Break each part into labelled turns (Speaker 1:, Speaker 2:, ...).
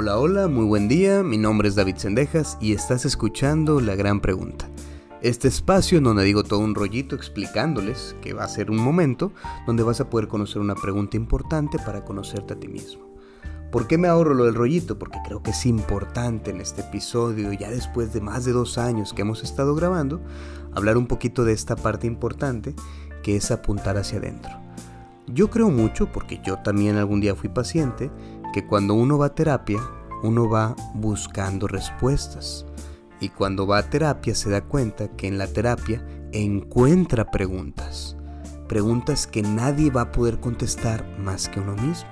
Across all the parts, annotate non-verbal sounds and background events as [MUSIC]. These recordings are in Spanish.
Speaker 1: Hola, hola, muy buen día, mi nombre es David Sendejas y estás escuchando La Gran Pregunta. Este espacio donde digo todo un rollito explicándoles que va a ser un momento donde vas a poder conocer una pregunta importante para conocerte a ti mismo. ¿Por qué me ahorro lo del rollito? Porque creo que es importante en este episodio, ya después de más de dos años que hemos estado grabando, hablar un poquito de esta parte importante que es apuntar hacia adentro. Yo creo mucho, porque yo también algún día fui paciente, que cuando uno va a terapia, uno va buscando respuestas. Y cuando va a terapia se da cuenta que en la terapia encuentra preguntas. Preguntas que nadie va a poder contestar más que uno mismo.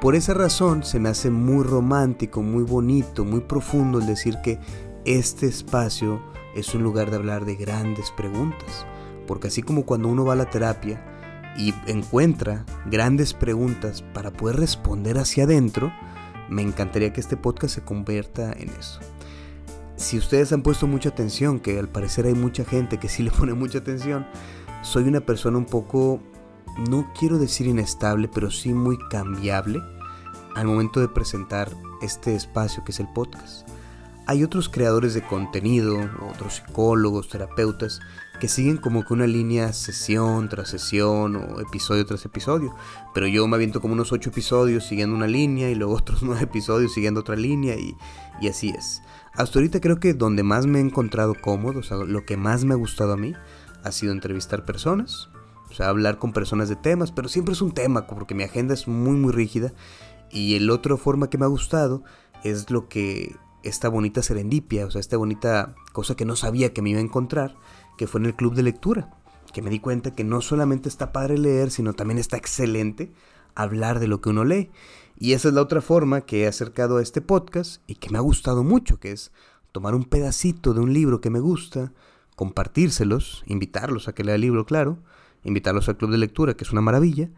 Speaker 1: Por esa razón se me hace muy romántico, muy bonito, muy profundo el decir que este espacio es un lugar de hablar de grandes preguntas. Porque así como cuando uno va a la terapia, y encuentra grandes preguntas para poder responder hacia adentro, me encantaría que este podcast se convierta en eso. Si ustedes han puesto mucha atención, que al parecer hay mucha gente que sí le [LAUGHS] pone mucha atención, soy una persona un poco, no quiero decir inestable, pero sí muy cambiable al momento de presentar este espacio que es el podcast. Hay otros creadores de contenido, otros psicólogos, terapeutas, que siguen como que una línea sesión tras sesión o episodio tras episodio. Pero yo me aviento como unos ocho episodios siguiendo una línea y luego [LAUGHS] otros nueve episodios siguiendo otra línea y, y así es. Hasta ahorita creo que donde más me he encontrado cómodo, o sea, lo que más me ha gustado a mí, ha sido entrevistar personas, o sea, hablar con personas de temas, pero siempre es un tema porque mi agenda es muy muy rígida. Y el otra forma que me ha gustado es lo que esta bonita serendipia, o sea, esta bonita cosa que no sabía que me iba a encontrar, que fue en el club de lectura, que me di cuenta que no solamente está padre leer, sino también está excelente hablar de lo que uno lee. Y esa es la otra forma que he acercado a este podcast y que me ha gustado mucho, que es tomar un pedacito de un libro que me gusta, compartírselos, invitarlos a que lea el libro, claro, invitarlos al club de lectura, que es una maravilla,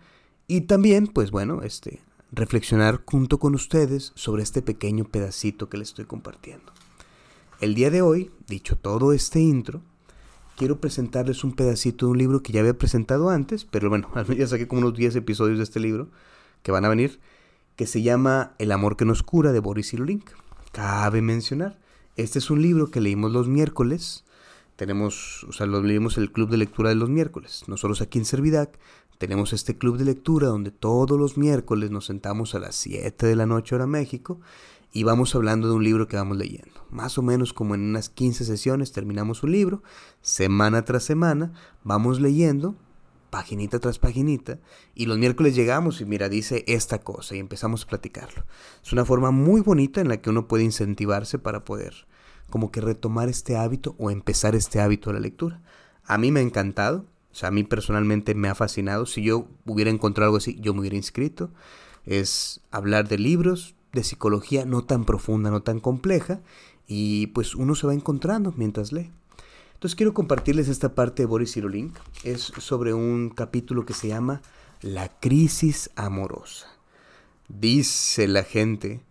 Speaker 1: y también, pues bueno, este, reflexionar junto con ustedes sobre este pequeño pedacito que les estoy compartiendo. El día de hoy, dicho todo este intro, quiero presentarles un pedacito de un libro que ya había presentado antes, pero bueno, [LAUGHS] ya saqué como unos 10 episodios de este libro que van a venir, que se llama El amor que nos cura de Boris Cyrulnik. Cabe mencionar, este es un libro que leímos los miércoles, tenemos, o sea, lo leímos el club de lectura de los miércoles. Nosotros aquí en Servidac tenemos este club de lectura donde todos los miércoles nos sentamos a las 7 de la noche hora México y vamos hablando de un libro que vamos leyendo. Más o menos como en unas 15 sesiones terminamos un libro, semana tras semana vamos leyendo, paginita tras paginita, y los miércoles llegamos y mira, dice esta cosa y empezamos a platicarlo. Es una forma muy bonita en la que uno puede incentivarse para poder como que retomar este hábito o empezar este hábito de la lectura. A mí me ha encantado, o sea, a mí personalmente me ha fascinado. Si yo hubiera encontrado algo así, yo me hubiera inscrito. Es hablar de libros, de psicología no tan profunda, no tan compleja, y pues uno se va encontrando mientras lee. Entonces quiero compartirles esta parte de Boris Cyrulnik. Es sobre un capítulo que se llama La crisis amorosa. Dice la gente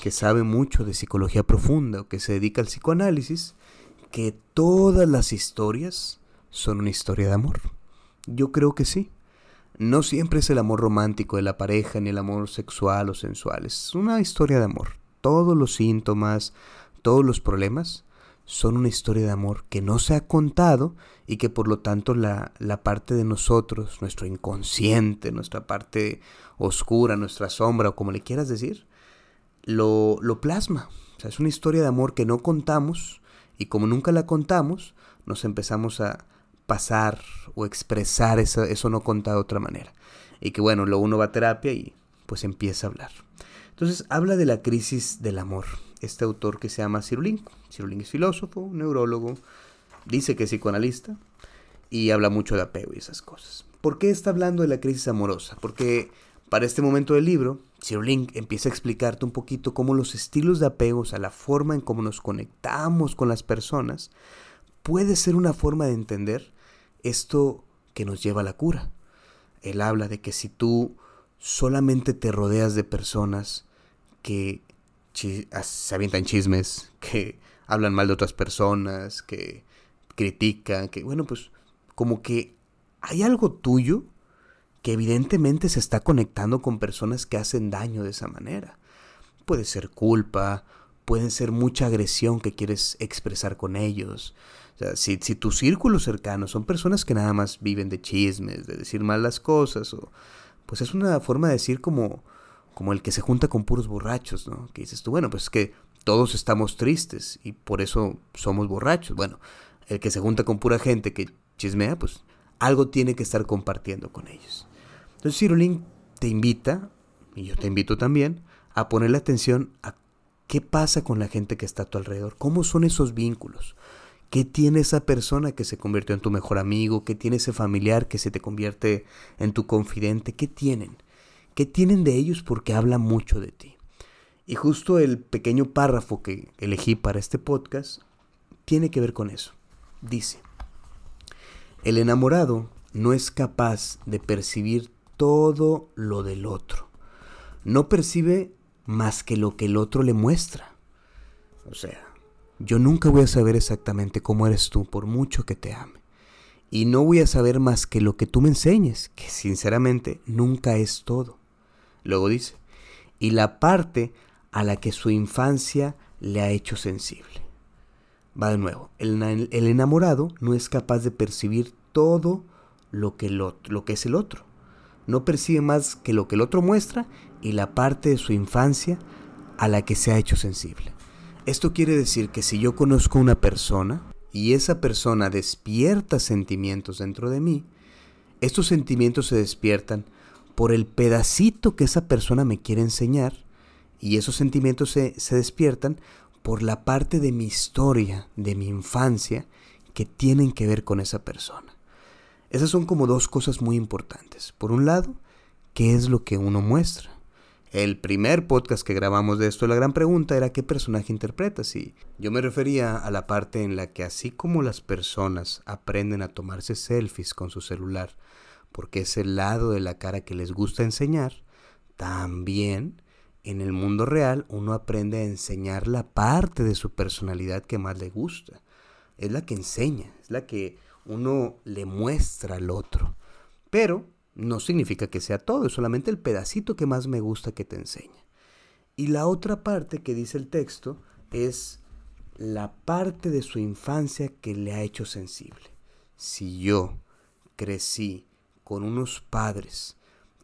Speaker 1: que sabe mucho de psicología profunda o que se dedica al psicoanálisis que todas las historias son una historia de amor. Yo creo que sí. No siempre es el amor romántico de la pareja ni el amor sexual o sensual, es una historia de amor. Todos los síntomas, todos los problemas son una historia de amor que no se ha contado y que por lo tanto la, la parte de nosotros, nuestro inconsciente, nuestra parte oscura, nuestra sombra o como le quieras decir, lo, lo plasma. O sea, es una historia de amor que no contamos y como nunca la contamos, nos empezamos a, pasar o expresar eso, no contado de otra manera. Y que bueno, luego uno va a terapia y pues empieza a hablar. Entonces habla de la crisis del amor. Este autor que se llama Cyrulink. Cyrulink es filósofo, neurólogo, dice que es psicoanalista y habla mucho de apego y esas cosas. ¿Por qué está hablando de la crisis amorosa? Porque para este momento del libro, Cyrulink empieza a explicarte un poquito cómo los estilos de apego, o sea, la forma en cómo nos conectamos con las personas, puede ser una forma de entender esto que nos lleva a la cura. Él habla de que si tú solamente te rodeas de personas que se avientan chismes, [LAUGHS] que hablan mal de otras personas, que critican, que bueno, pues como que hay algo tuyo que evidentemente se está conectando con personas que hacen daño de esa manera. puede ser culpa, puede ser mucha agresión que quieres expresar con ellos. Si, si tu círculo cercano son personas que nada más viven de chismes, de decir mal las cosas, o, pues es una forma de decir como, como el que se junta con puros borrachos, ¿no? Que dices tú, bueno, pues es que todos estamos tristes y por eso somos borrachos. Bueno, el que se junta con pura gente que chismea, pues algo tiene que estar compartiendo con ellos. Entonces Cirulín te invita, y yo te invito también, a ponerle atención a qué pasa con la gente que está a tu alrededor, cómo son esos vínculos, qué tiene esa persona que se convirtió en tu mejor amigo, qué tiene ese familiar que se te convierte en tu confidente, qué tienen, qué tienen de ellos porque habla mucho de ti. Y justo el pequeño párrafo que elegí para este podcast tiene que ver con eso. Dice, el enamorado no es capaz de percibir todo lo del otro. No percibe más que lo que el otro le muestra. O sea, yo nunca voy a saber exactamente cómo eres tú por mucho que te ame. Y no voy a saber más que lo que tú me enseñes, que sinceramente nunca es todo. Luego dice, y la parte a la que su infancia le ha hecho sensible. Va de nuevo, el, enamorado no es capaz de percibir todo lo que, lo, lo que es el otro. No percibe más que lo que el otro muestra y la parte de su infancia a la que se ha hecho sensible. Esto quiere decir que si yo conozco a una persona y esa persona despierta sentimientos dentro de mí, estos sentimientos se despiertan por el pedacito que esa persona me quiere enseñar y esos sentimientos se, se despiertan por la parte de mi historia, de mi infancia, que tienen que ver con esa persona. Esas son como dos cosas muy importantes. Por un lado, ¿qué es lo que uno muestra? El primer podcast que grabamos de esto, la gran pregunta era qué personaje interpretas y yo me refería a la parte en la que así como las personas aprenden a tomarse selfies con su celular, porque es el lado de la cara que les gusta enseñar, también en el mundo real uno aprende a enseñar la parte de su personalidad que más le gusta. Es la que enseña, es la que uno le muestra al otro. Pero no significa que sea todo, es solamente el pedacito que más me gusta que te enseña. Y la otra parte que dice el texto es la parte de su infancia que le ha hecho sensible. Si yo crecí con unos padres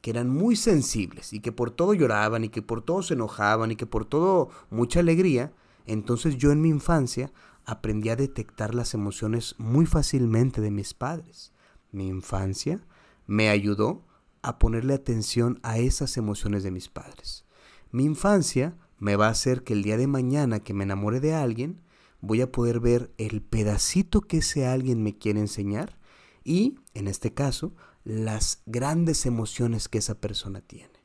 Speaker 1: que eran muy sensibles y que por todo lloraban y que por todo se enojaban y que por todo mucha alegría, entonces yo en mi infancia aprendí a detectar las emociones muy fácilmente de mis padres. Mi infancia me ayudó a ponerle atención a esas emociones de mis padres. Mi infancia me va a hacer que el día de mañana que me enamore de alguien, voy a poder ver el pedacito que ese alguien me quiere enseñar y, en este caso, las grandes emociones que esa persona tiene.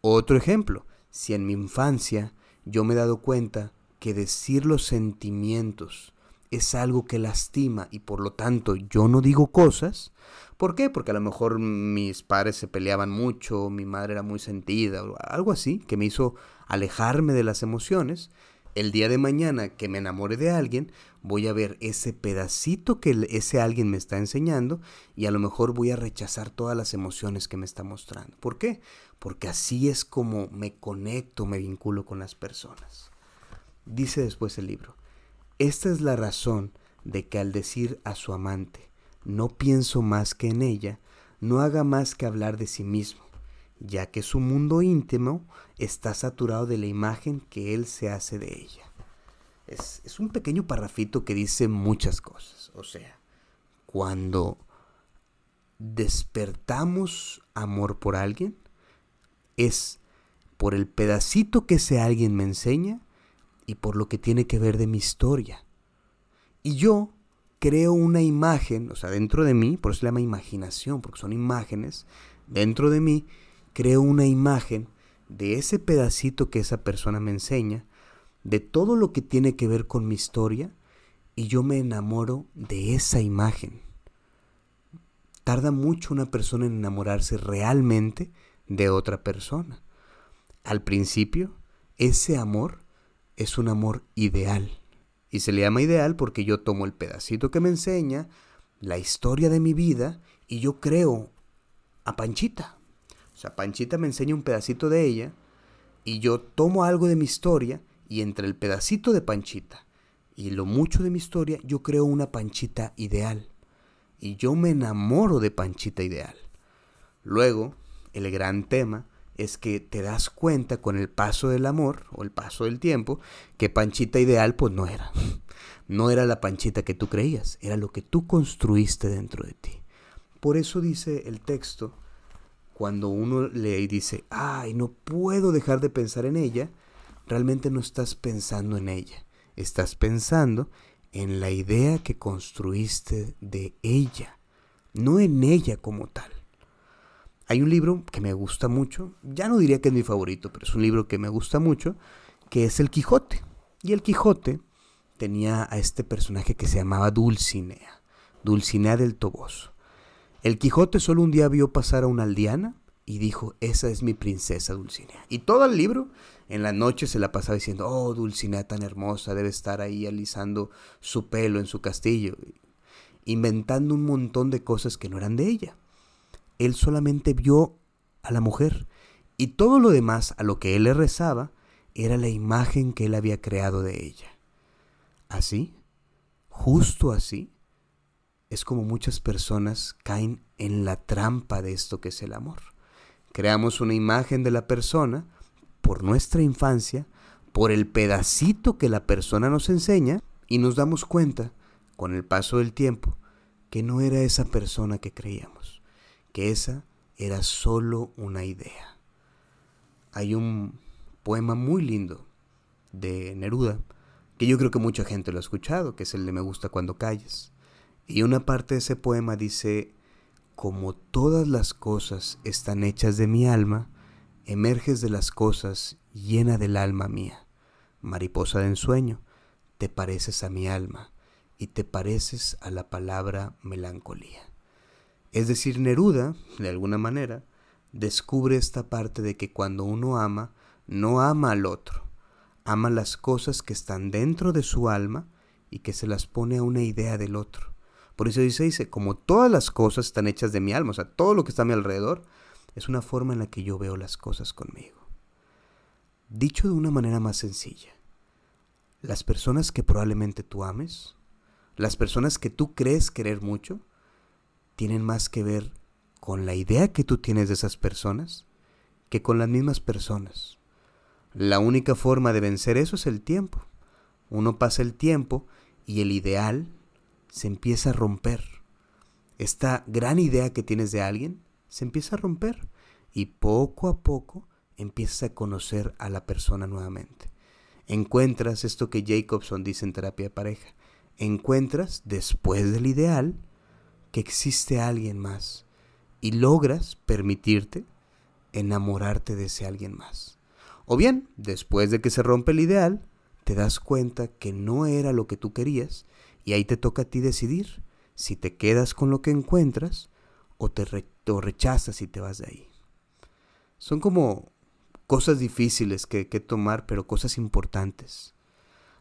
Speaker 1: Otro ejemplo, si en mi infancia yo me he dado cuenta que decir los sentimientos es algo que lastima y por lo tanto yo no digo cosas, ¿por qué? Porque a lo mejor mis padres se peleaban mucho, mi madre era muy sentida, algo así, que me hizo alejarme de las emociones, el día de mañana que me enamore de alguien, voy a ver ese pedacito que ese alguien me está enseñando y a lo mejor voy a rechazar todas las emociones que me está mostrando. ¿Por qué? Porque así es como me conecto, me vinculo con las personas. Dice después el libro, esta es la razón de que al decir a su amante, no pienso más que en ella, no haga más que hablar de sí mismo ya que su mundo íntimo está saturado de la imagen que él se hace de ella. Es, un pequeño parrafito que dice muchas cosas. O sea, cuando despertamos amor por alguien, es por el pedacito que ese alguien me enseña y por lo que tiene que ver de mi historia. Y yo creo una imagen, o sea, dentro de mí, por eso se llama imaginación, porque son imágenes, dentro de mí creo una imagen de ese pedacito que esa persona me enseña, de todo lo que tiene que ver con mi historia, y yo me enamoro de esa imagen. Tarda mucho una persona en enamorarse realmente de otra persona. Al principio, ese amor es un amor ideal. Y se le llama ideal porque yo tomo el pedacito que me enseña, la historia de mi vida, y yo creo a Panchita, o sea, Panchita me enseña un pedacito de ella y yo tomo algo de mi historia y entre el pedacito de Panchita y lo mucho de mi historia, yo creo una Panchita ideal. Y yo me enamoro de Panchita ideal. Luego, el gran tema es que te das cuenta con el paso del amor o el paso del tiempo que Panchita ideal pues no era. [LAUGHS] No era la Panchita que tú creías, era lo que tú construiste dentro de ti. Por eso dice el texto, cuando uno lee y dice, ay, no puedo dejar de pensar en ella, realmente no estás pensando en ella, estás pensando en la idea que construiste de ella, no en ella como tal. Hay un libro que me gusta mucho, ya no diría que es mi favorito, pero es un libro que me gusta mucho, que es El Quijote. Y el Quijote tenía a este personaje que se llamaba Dulcinea, Dulcinea del Toboso. El Quijote solo un día vio pasar a una aldeana y dijo, esa es mi princesa Dulcinea. Y todo el libro en la noche se la pasaba diciendo, oh, Dulcinea tan hermosa, debe estar ahí alisando su pelo en su castillo, inventando un montón de cosas que no eran de ella. Él solamente vio a la mujer y todo lo demás a lo que él le rezaba era la imagen que él había creado de ella. Así, justo así, es como muchas personas caen en la trampa de esto que es el amor. Creamos una imagen de la persona, por nuestra infancia, por el pedacito que la persona nos enseña y nos damos cuenta, con el paso del tiempo, que no era esa persona que creíamos, que esa era solo una idea. Hay un poema muy lindo de Neruda, que yo creo que mucha gente lo ha escuchado, que es el de Me gusta cuando calles. Y una parte de ese poema dice, como todas las cosas están hechas de mi alma, emerges de las cosas llena del alma mía. Mariposa de ensueño, te pareces a mi alma y te pareces a la palabra melancolía. Es decir, Neruda, de alguna manera, descubre esta parte de que cuando uno ama, no ama al otro, ama las cosas que están dentro de su alma y que se las pone a una idea del otro. Por eso dice, dice, como todas las cosas están hechas de mi alma, o sea, todo lo que está a mi alrededor, es una forma en la que yo veo las cosas conmigo. Dicho de una manera más sencilla, las personas que probablemente tú ames, las personas que tú crees querer mucho, tienen más que ver con la idea que tú tienes de esas personas que con las mismas personas. La única forma de vencer eso es el tiempo. Uno pasa el tiempo y el ideal se empieza a romper. Esta gran idea que tienes de alguien se empieza a romper y poco a poco empiezas a conocer a la persona nuevamente. Encuentras esto que Jacobson dice en terapia pareja. Encuentras, después del ideal, existe alguien más y logras permitirte enamorarte de ese alguien más. O bien, después de que se rompe el ideal, te das cuenta que no era lo que tú querías y ahí te toca a ti decidir si te quedas con lo que encuentras o te rechazas y te vas de ahí. Son como cosas difíciles que, que tomar, pero cosas importantes.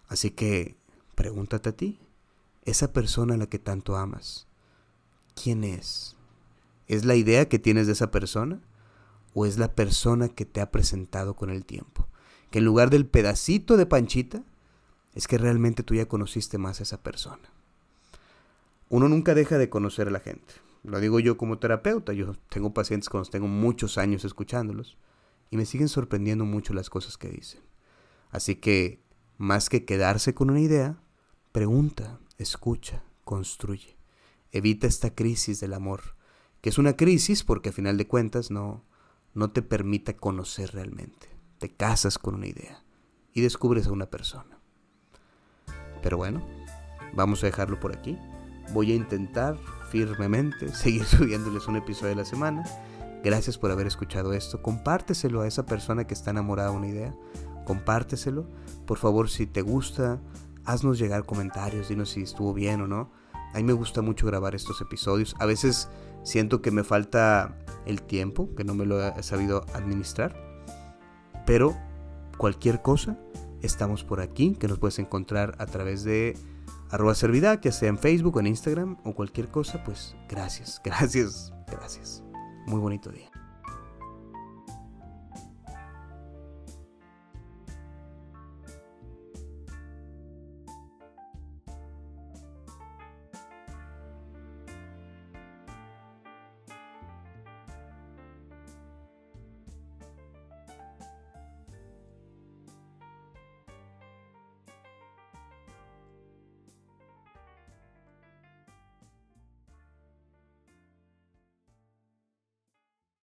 Speaker 1: Así que pregúntate a ti, esa persona a la que tanto amas, ¿quién es? ¿Es la idea que tienes de esa persona? ¿O es la persona que te ha presentado con el tiempo? Que en lugar del pedacito de panchita, es que realmente tú ya conociste más a esa persona. Uno nunca deja de conocer a la gente. Lo digo yo como terapeuta, yo tengo pacientes con los tengo muchos años escuchándolos y me siguen sorprendiendo mucho las cosas que dicen. Así que, más que quedarse con una idea, pregunta, escucha, construye. Evita esta crisis del amor, que es una crisis porque a final de cuentas no, no te permite conocer realmente. Te casas con una idea y descubres a una persona. Pero bueno, vamos a dejarlo por aquí. Voy a intentar firmemente [LAUGHS] seguir subiéndoles un episodio de la semana. Gracias por haber escuchado esto. Compárteselo a esa persona que está enamorada de una idea. Compárteselo. Por favor, si te gusta, haznos llegar comentarios. Dinos si estuvo bien o no. A mí me gusta mucho grabar estos episodios. A veces siento que me falta el tiempo, que no me lo he sabido administrar. Pero cualquier cosa, estamos por aquí, que nos puedes encontrar a través de arroba servidad, ya sea en Facebook o en Instagram o cualquier cosa, pues gracias, [LAUGHS] gracias, gracias. Muy bonito día.